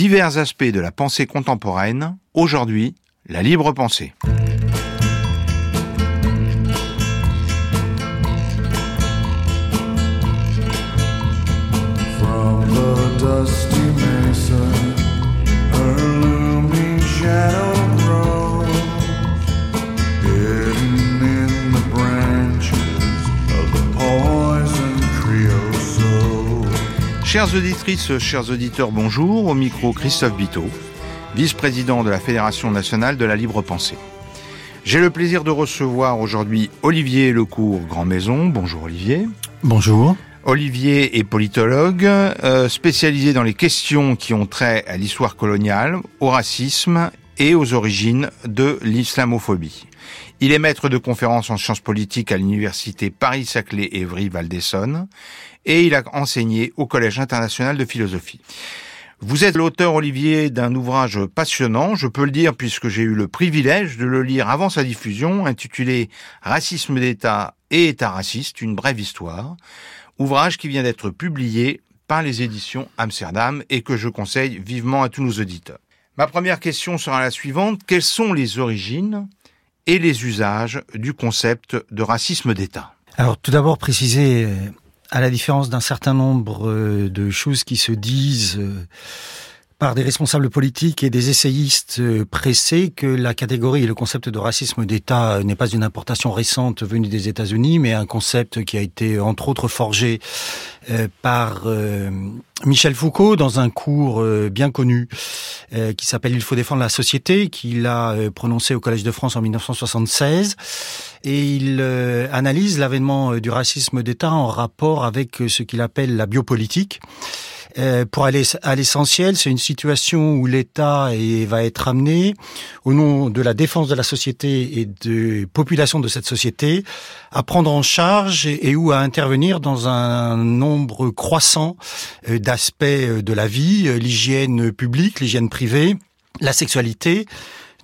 divers aspects de la pensée contemporaine, aujourd'hui, la libre pensée. Chères auditrices, chers auditeurs, bonjour. Au micro, Christophe Biteau, vice-président de la Fédération nationale de la libre pensée. J'ai le plaisir de recevoir aujourd'hui Olivier Lecourt Grand Maison. Bonjour Olivier. Bonjour. Olivier est politologue, euh, spécialisé dans les questions qui ont trait à l'histoire coloniale, au racisme et aux origines de l'islamophobie. Il est maître de conférences en sciences politiques à l'université Paris-Saclay-Évry-Val d'Essonne et il a enseigné au Collège international de philosophie. Vous êtes l'auteur, Olivier, d'un ouvrage passionnant, je peux le dire puisque j'ai eu le privilège de le lire avant sa diffusion, intitulé Racisme d'État et État raciste, une brève histoire, ouvrage qui vient d'être publié par les éditions Amsterdam et que je conseille vivement à tous nos auditeurs. Ma première question sera la suivante. Quelles sont les origines et les usages du concept de racisme d'État. Alors tout d'abord préciser euh, à la différence d'un certain nombre euh, de choses qui se disent euh, par des responsables politiques et des essayistes euh, pressés que la catégorie et le concept de racisme d'État n'est pas une importation récente venue des États-Unis, mais un concept qui a été entre autres forgé par Michel Foucault dans un cours bien connu qui s'appelle Il faut défendre la société, qu'il a prononcé au Collège de France en 1976 et il euh, analyse l'avènement euh, du racisme d'État en rapport avec euh, ce qu'il appelle la biopolitique. Pour aller à l'essentiel, c'est une situation où l'État va être amené, au nom de la défense de la société et de population de cette société, à prendre en charge et, ou à intervenir dans un nombre croissant d'aspects de la vie, l'hygiène publique, l'hygiène privée, la sexualité,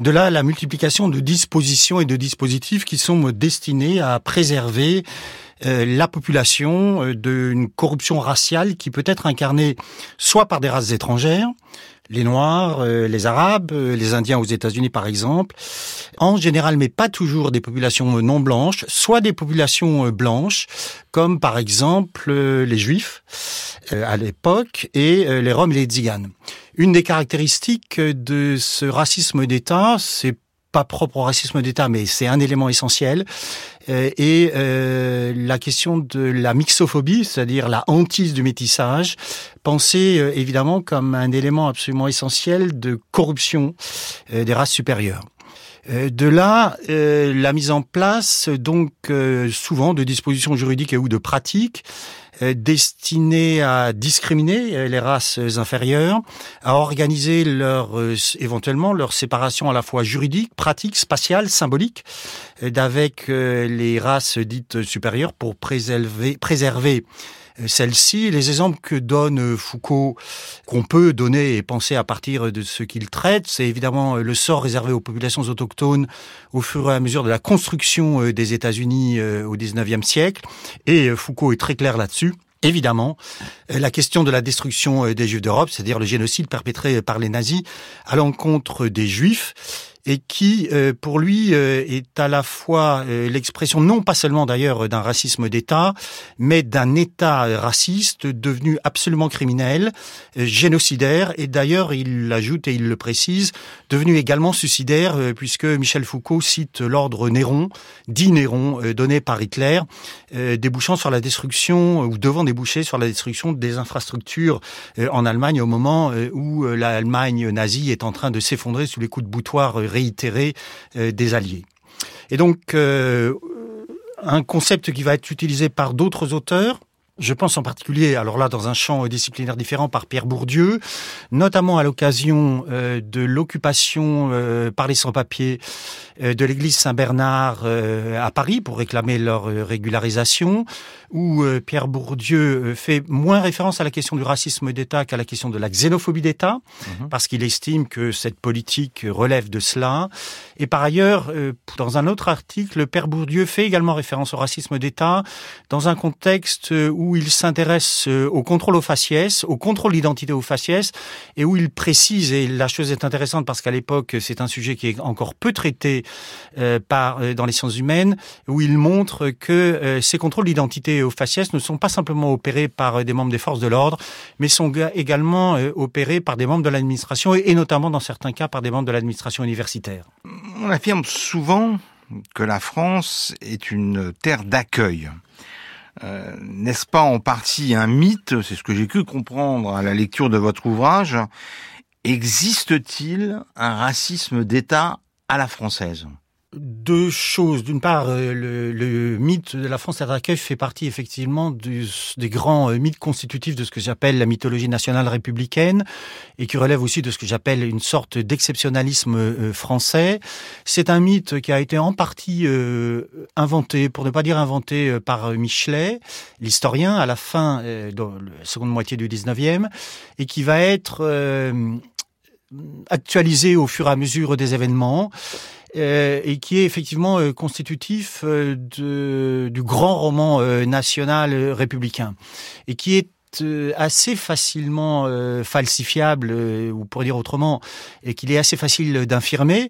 de là, la multiplication de dispositions et de dispositifs qui sont destinés à préserver euh, la population euh, d'une corruption raciale qui peut être incarnée soit par des races étrangères, les Noirs, euh, les Arabes, les Indiens aux États-Unis par exemple, en général, mais pas toujours des populations non blanches, soit des populations blanches, comme par exemple les Juifs à l'époque et les Roms et les Tziganes. Une des caractéristiques de ce racisme d'État, c'est pas propre au racisme d'État, mais c'est un élément essentiel. Euh, et euh, la question de la mixophobie, c'est-à-dire la hantise du métissage, pensée euh, évidemment comme un élément absolument essentiel de corruption des races supérieures. De là, la mise en place donc souvent de dispositions juridiques et ou de pratiques euh, destiné à discriminer euh, les races inférieures, à organiser leur euh, éventuellement leur séparation à la fois juridique, pratique, spatiale, symbolique, d'avec les races dites supérieures pour préserver, préserver celle-ci. Les exemples que donne Foucault, qu'on peut donner et penser à partir de ce qu'il traite, c'est évidemment le sort réservé aux populations autochtones au fur et à mesure de la construction euh, des États-Unis euh, au XIXe siècle. Et euh, Foucault est très clair là-dessus. Évidemment, la question de la destruction des Juifs d'Europe, c'est-à-dire le génocide perpétré par les nazis à l'encontre des Juifs, et qui, euh, pour lui, euh, est à la fois euh, l'expression non pas seulement d'ailleurs d'un racisme d'État, mais d'un État raciste devenu absolument criminel, génocidaire, et d'ailleurs, il l'ajoute et il le précise, devenu également suicidaire, puisque Michel Foucault cite l'ordre Néron, dit Néron, donné par Hitler, débouchant sur la destruction, ou devant déboucher sur la destruction des infrastructures en Allemagne au moment où l'Allemagne nazie est en train de s'effondrer sous les coups de boutoir réitéré euh, des alliés. Et donc, euh, un concept qui va être utilisé par d'autres auteurs, je pense en particulier, alors là, dans un champ disciplinaire différent, par Pierre Bourdieu, notamment à l'occasion euh, de l'occupation par les sans-papiers de l'église Saint-Bernard à Paris pour réclamer leur régularisation, où Pierre Bourdieu fait moins référence à la question du racisme d'État qu'à la question de la xénophobie d'État, mhm. parce qu'il estime que cette politique relève de cela. Et par ailleurs, dans un autre article, Père Bourdieu fait également référence au racisme d'État dans un contexte où il s'intéresse au contrôle aux faciès, au contrôle d'identité aux faciès, et où il précise, et la chose est intéressante parce qu'à l'époque c'est un sujet qui est encore peu traité euh, euh, dans les sciences humaines, où il montre que euh, ces contrôles d'identité aux faciès ne sont pas simplement opérés par des membres des forces de l'ordre, mais sont également opérés par des membres de l'administration et notamment dans certains cas par des membres de l'administration universitaire. On affirme souvent que la France est une terre d'accueil. Euh, n'est-ce pas en partie un mythe C'est ce que j'ai pu comprendre à la lecture de votre ouvrage. Existe-t-il un racisme d'État à la française? Deux choses. D'une part, euh, le, mythe de la France à fait partie effectivement des grands euh, mythes constitutifs de ce que j'appelle la mythologie nationale républicaine et qui relève aussi de ce que j'appelle une sorte d'exceptionnalisme euh, français. C'est un mythe qui a été en partie inventé, pour ne pas dire inventé, par Michelet, l'historien, à la fin de la seconde moitié du 19e, et qui va être actualisé au fur et à mesure des événements et qui est effectivement euh, constitutif euh, du grand roman national républicain. Et qui est assez facilement falsifiable, ou pour dire autrement, et qu'il est assez facile d'infirmer,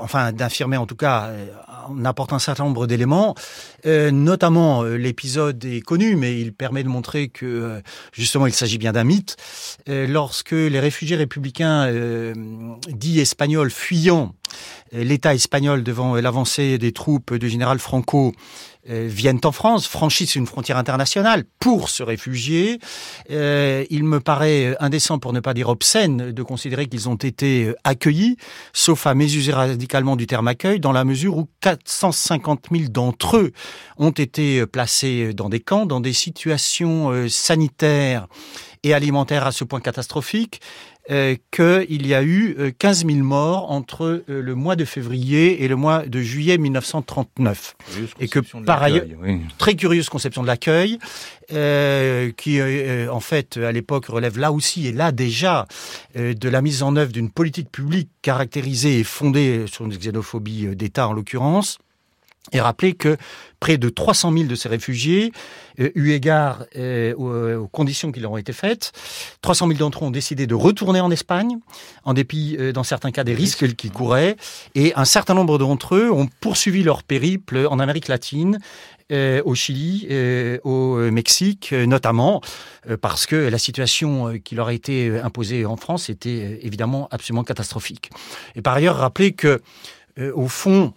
enfin d'infirmer en tout cas en apportant un certain nombre d'éléments, notamment l'épisode est connu, mais il permet de montrer que justement il s'agit bien d'un mythe. lorsque les réfugiés républicains dits espagnols fuyant l'État espagnol devant l'avancée des troupes du général Franco euh, viennent en France, franchissent une frontière internationale pour se réfugier. Euh, il me paraît indécent, pour ne pas dire obscène, de considérer qu'ils ont été accueillis, sauf à mésuser radicalement du terme accueil, dans la mesure où 450 000 d'entre eux ont été placés dans des camps, dans des situations euh, sanitaires et alimentaires à ce point catastrophique euh, qu'il y a eu 15 euh, 000 morts entre euh, le mois de février et le mois de juillet 1939. Et que par ailleurs, très curieuse conception de l'accueil, euh, qui en fait à l'époque relève là aussi et là déjà de la mise en œuvre d'une politique publique caractérisée et fondée sur une xénophobie d'État en l'occurrence et rappeler que près de 300 000 de ces réfugiés, euh, eu égard euh, aux, conditions qui leur ont été faites, 300 000 d'entre eux ont décidé de retourner en Espagne, en dépit, euh, dans certains cas, des risques qu'ils couraient, et un certain nombre d'entre eux ont poursuivi leur périple en Amérique latine, euh, au Chili, euh, au Mexique, notamment parce que la situation qui leur a été imposée en France était évidemment absolument catastrophique. Et par ailleurs, rappeler que, au fond,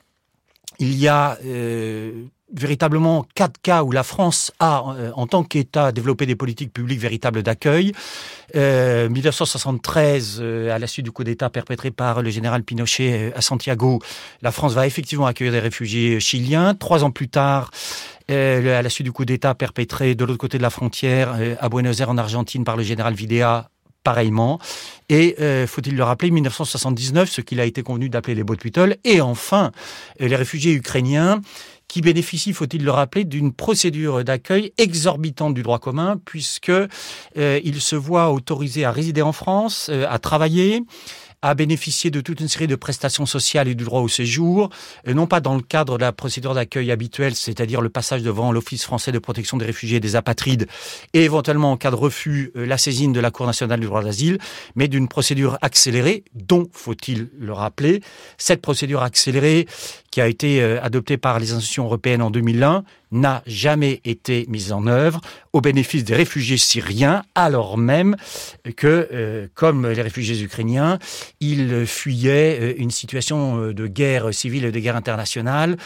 il y a euh, véritablement quatre cas où la France a, euh, en tant qu'État, développé des politiques publiques véritables d'accueil. Euh, 1973, euh, à la suite du coup d'État perpétré par le général Pinochet à Santiago, la France va effectivement accueillir des réfugiés chiliens. Trois ans plus tard, à la suite du coup d'État perpétré de l'autre côté de la frontière, à Buenos Aires en Argentine par le général Videla, pareillement. Et euh, faut-il le rappeler, 1979, ce qu'il a été convenu d'appeler les Botwittel, et enfin euh, les réfugiés ukrainiens qui bénéficient, faut-il le rappeler, d'une procédure d'accueil exorbitante du droit commun, puisque euh, ils se voient autorisés à résider en France, à travailler, à bénéficier de toute une série de prestations sociales et du droit au séjour, non pas dans le cadre de la procédure d'accueil habituelle, c'est-à-dire le passage devant l'Office français de protection des réfugiés et des apatrides, et éventuellement en cas de refus, euh, la saisine de la Cour nationale du droit d'asile, mais d'une procédure accélérée, dont, faut-il le rappeler, cette procédure accélérée qui a été euh, adoptée par les institutions européennes en 2001 n'a jamais été mise en œuvre au bénéfice des réfugiés syriens, alors même que, euh, comme les réfugiés ukrainiens, ils fuyaient euh, une situation euh, de guerre civile et de guerre internationale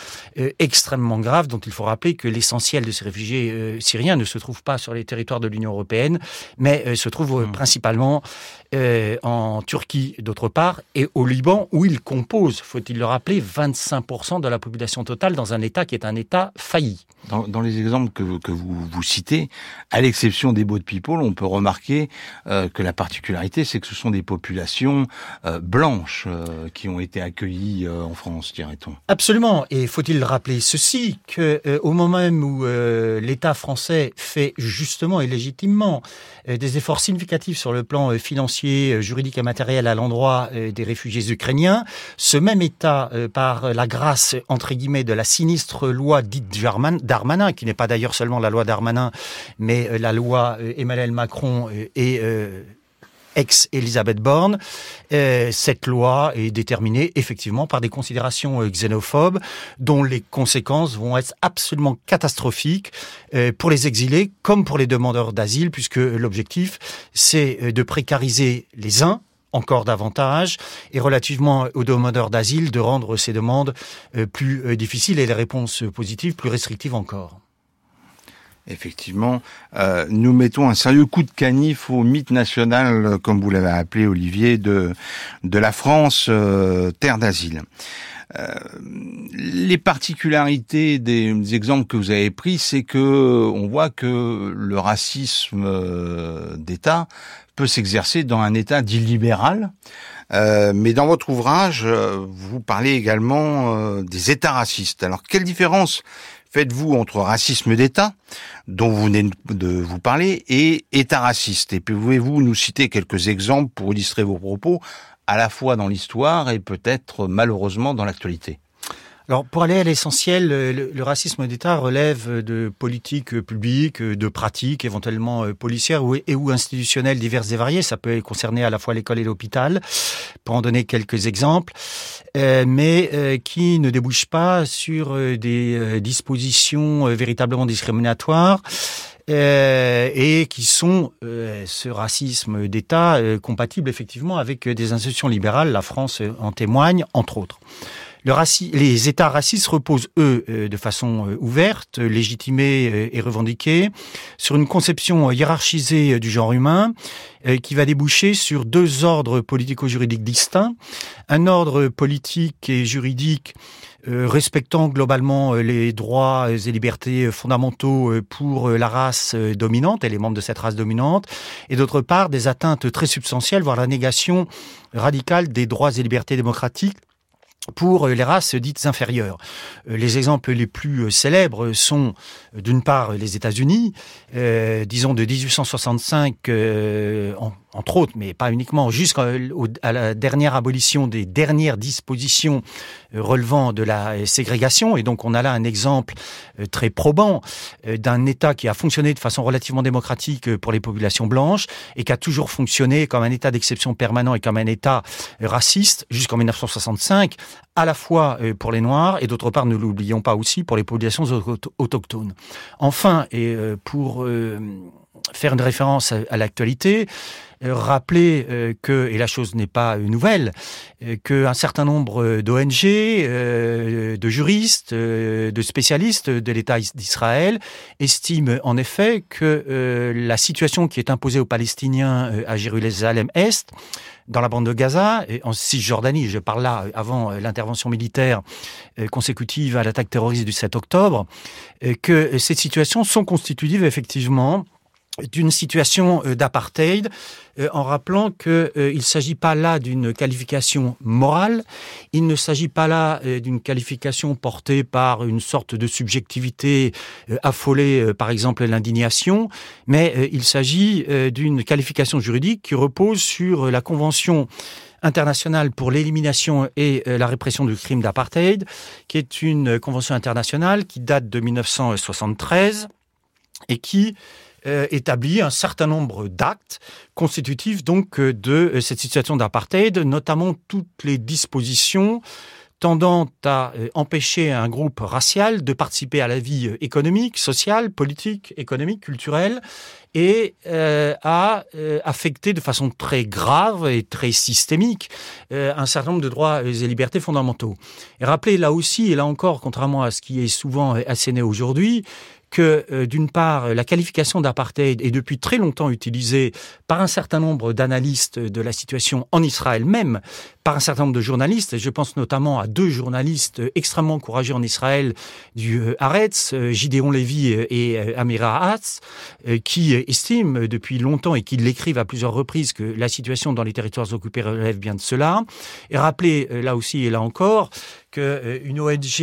extrêmement grave, dont il faut rappeler que l'essentiel de ces réfugiés syriens ne se trouve pas sur les territoires de l'Union européenne, mais se trouve mmh. principalement en Turquie d'autre part et au Liban où ils composent, faut-il le rappeler, 25% de la population totale dans un État qui est un État failli. Dans, les exemples que, vous, vous citez, à l'exception des boat people, on peut remarquer euh, que la particularité, c'est que ce sont des populations euh, blanches euh, qui ont été accueillies en France, dirait-on. Absolument. Et faut-il rappeler ceci que au moment même où l'État français fait justement et légitimement des efforts significatifs sur le plan financier, juridique et matériel à l'endroit des réfugiés ukrainiens, ce même État, par la grâce entre guillemets de la sinistre loi dite Darmanin, qui n'est pas d'ailleurs seulement la loi Darmanin, mais euh, la loi euh, Emmanuel Macron euh, et ex-Elisabeth Borne. cette loi est déterminée effectivement par des considérations xénophobes dont les conséquences vont être absolument catastrophiques pour les exilés comme pour les demandeurs d'asile puisque l'objectif c'est de précariser les uns encore davantage et relativement aux demandeurs d'asile de rendre ces demandes euh, plus euh, difficiles et les réponses positives plus restrictives encore. Effectivement, euh, nous mettons un sérieux coup de canif au mythe national, comme vous l'avez appelé Olivier, de, la France, terre d'asile. les particularités des exemples que vous avez pris, c'est que on voit que le racisme d'État peut s'exercer dans un État dit libéral. Euh, mais dans votre ouvrage, euh, vous parlez également euh, des États racistes. Alors, quelle différence faites-vous entre racisme d'État, dont vous venez de vous parler, et État raciste. Et pouvez-vous nous citer quelques exemples pour illustrer vos propos, à la fois dans l'histoire et peut-être malheureusement dans l'actualité? Alors, pour aller à l'essentiel, le, racisme d'État relève de politiques publiques, de pratiques éventuellement euh, policières ou, et ou institutionnelles diverses et variées. Ça peut concerner à la fois l'école et l'hôpital, pour en donner quelques exemples, euh, mais euh, qui ne débouchent pas sur des dispositions véritablement discriminatoires. et qui sont ce racisme d'État compatible effectivement avec des institutions libérales. La France en témoigne, entre autres les États racistes reposent, eux, euh, de façon euh, ouverte, légitimée euh, et revendiquée, sur une conception hiérarchisée du genre humain qui va déboucher sur deux ordres politico-juridiques distincts. Un ordre politique et juridique respectant globalement les droits et libertés fondamentaux pour la race dominante et les membres de cette race dominante, et d'autre part des atteintes très substantielles, voire la négation radicale des droits et libertés démocratiques pour les races dites inférieures. Euh, les exemples les plus euh, célèbres sont d'une part les États-Unis, euh, disons de 1865 en, entre autres, mais pas uniquement, jusqu'à la dernière abolition des dernières dispositions euh, relevant de la ségrégation. Et donc on a là un exemple euh, très probant euh, d'un État qui a fonctionné de façon relativement démocratique pour les populations blanches et qui a toujours fonctionné comme un État d'exception permanent et comme un État raciste jusqu'en 1965, à la fois pour les Noirs et d'autre part, ne l'oublions pas aussi, pour les populations autochtones. Enfin, et pour faire une référence à l'actualité, euh, rappeler euh, que, et la chose n'est pas nouvelle, euh, qu'un certain nombre d'ONG, de juristes, de spécialistes de l'État d'Israël estiment en effet que la situation qui est imposée aux Palestiniens à Jérusalem-Est, dans la bande de Gaza, et en Cisjordanie, je parle là avant l'intervention militaire consécutive à l'attaque terroriste du 7 octobre, que ces situations sont constitutives effectivement d'une situation euh, d'apartheid euh, en rappelant qu'il euh, ne s'agit pas là d'une qualification morale, il ne s'agit pas là d'une qualification portée par une sorte de subjectivité affolée, par exemple l'indignation, mais il s'agit d'une qualification juridique qui repose sur la Convention internationale pour l'élimination et la répression du crime d'apartheid, qui est une convention internationale qui date de 1973 et qui euh, établit un certain nombre d'actes constitutifs donc euh, de euh, cette situation d'apartheid, notamment toutes les dispositions tendant à empêcher un groupe racial de participer à la vie économique, sociale, politique, économique, culturelle, et à affecter de façon très grave et très systémique un certain nombre de droits et libertés fondamentaux. Et rappelez là aussi, et là encore, contrairement à ce qui est souvent asséné aujourd'hui, que, euh, d'une part, la qualification d'apartheid est depuis très longtemps utilisée par un certain nombre d'analystes de la situation en Israël même, par un certain nombre de journalistes. Je pense notamment à deux journalistes extrêmement courageux en Israël du euh, Haaretz, euh, Gideon Levy et Amira Hatz, qui estiment depuis longtemps et qui l'écrivent à plusieurs reprises que la situation dans les territoires occupés relève bien de cela. Et rappeler là aussi et là encore qu'une ONG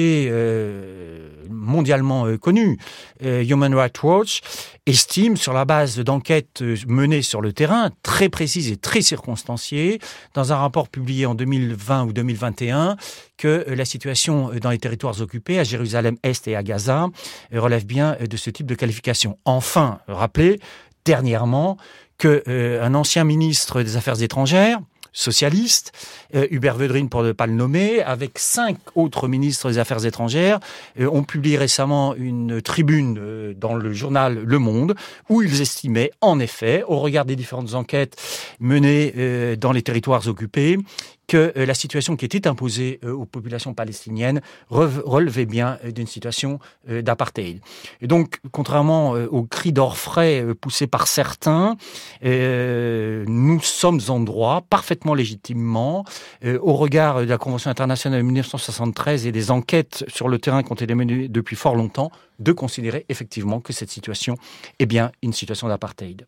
mondialement connue, euh, Human Rights Watch estime, sur la base d'enquêtes euh, menées sur le terrain, très précises et très circonstanciées, dans un rapport publié en 2020 ou 2021, que euh, la situation dans les territoires occupés, à Jérusalem-Est et à Gaza, relève bien de ce type de qualification. Enfin, rappelez, dernièrement, qu'un ancien ministre des Affaires étrangères, socialiste, euh, Hubert Védrine pour ne pas le nommer, avec cinq autres ministres des Affaires étrangères, euh, ont publié récemment une tribune euh, dans le journal Le Monde où ils estimaient, en effet, au regard des différentes enquêtes menées dans les territoires occupés, que euh, la situation qui était imposée euh, aux populations palestiniennes relevait bien euh, d'une situation d'apartheid. Et donc, contrairement aux cris d'orfraie poussés par certains, nous sommes en droit, parfaitement légitimement, au regard de la Convention internationale de 1973 et des enquêtes sur le terrain qui ont été menées depuis fort longtemps, de considérer effectivement que cette situation est bien une situation d'apartheid.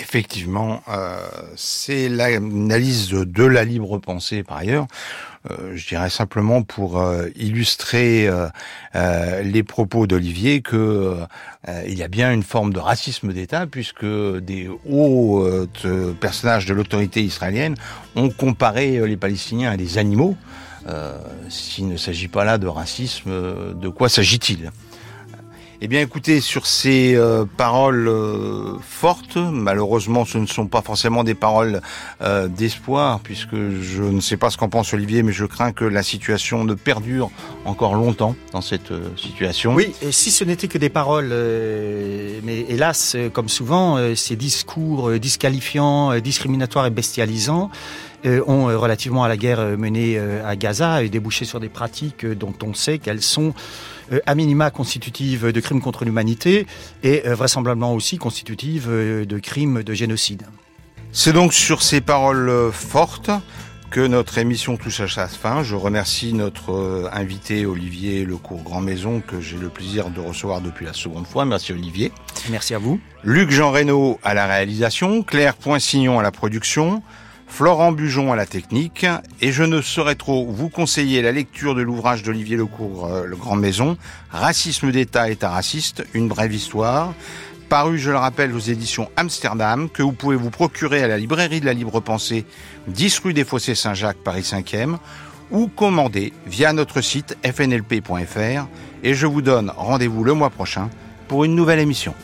Effectivement, euh, c'est l'analyse de, la libre pensée par ailleurs. Euh, je dirais simplement pour euh, illustrer les propos d'Olivier que il y a bien une forme de racisme d'État puisque des hauts personnages de l'autorité israélienne ont comparé les Palestiniens à des animaux. S'il ne s'agit pas là de racisme, de quoi s'agit-il? Eh bien, écoutez, sur ces euh, paroles euh, fortes, malheureusement, ce ne sont pas forcément des paroles euh, d'espoir, puisque je ne sais pas ce qu'en pense Olivier, mais je crains que la situation ne perdure encore longtemps dans cette situation. Oui, et si ce n'était que des paroles, mais hélas, comme souvent, ces discours disqualifiants, discriminatoires et bestialisants, ont relativement à la guerre menée à Gaza débouché sur des pratiques dont on sait qu'elles sont euh, à minima constitutive de crimes contre l'humanité et euh, vraisemblablement aussi constitutive euh, de crimes de génocide. C'est donc sur ces paroles fortes que notre émission touche à sa fin. Je remercie notre invité Olivier Lecourt Grand Maison que j'ai le plaisir de recevoir depuis la seconde fois. Merci Olivier. Merci à vous. Luc Jean Reynaud à la réalisation, Claire Poinsignon à la production. Florent Bujon à la technique, et je ne saurais trop vous conseiller la lecture de l'ouvrage d'Olivier Lecourt, euh, Le Grand Maison, Racisme d'État, État raciste, une brève histoire, paru, je le rappelle, aux éditions Amsterdam, que vous pouvez vous procurer à la librairie de la Libre Pensée, 10 rue des Fossés Saint-Jacques, Paris 5e, ou commander via notre site fnlp.fr, et je vous donne rendez-vous le mois prochain pour une nouvelle émission.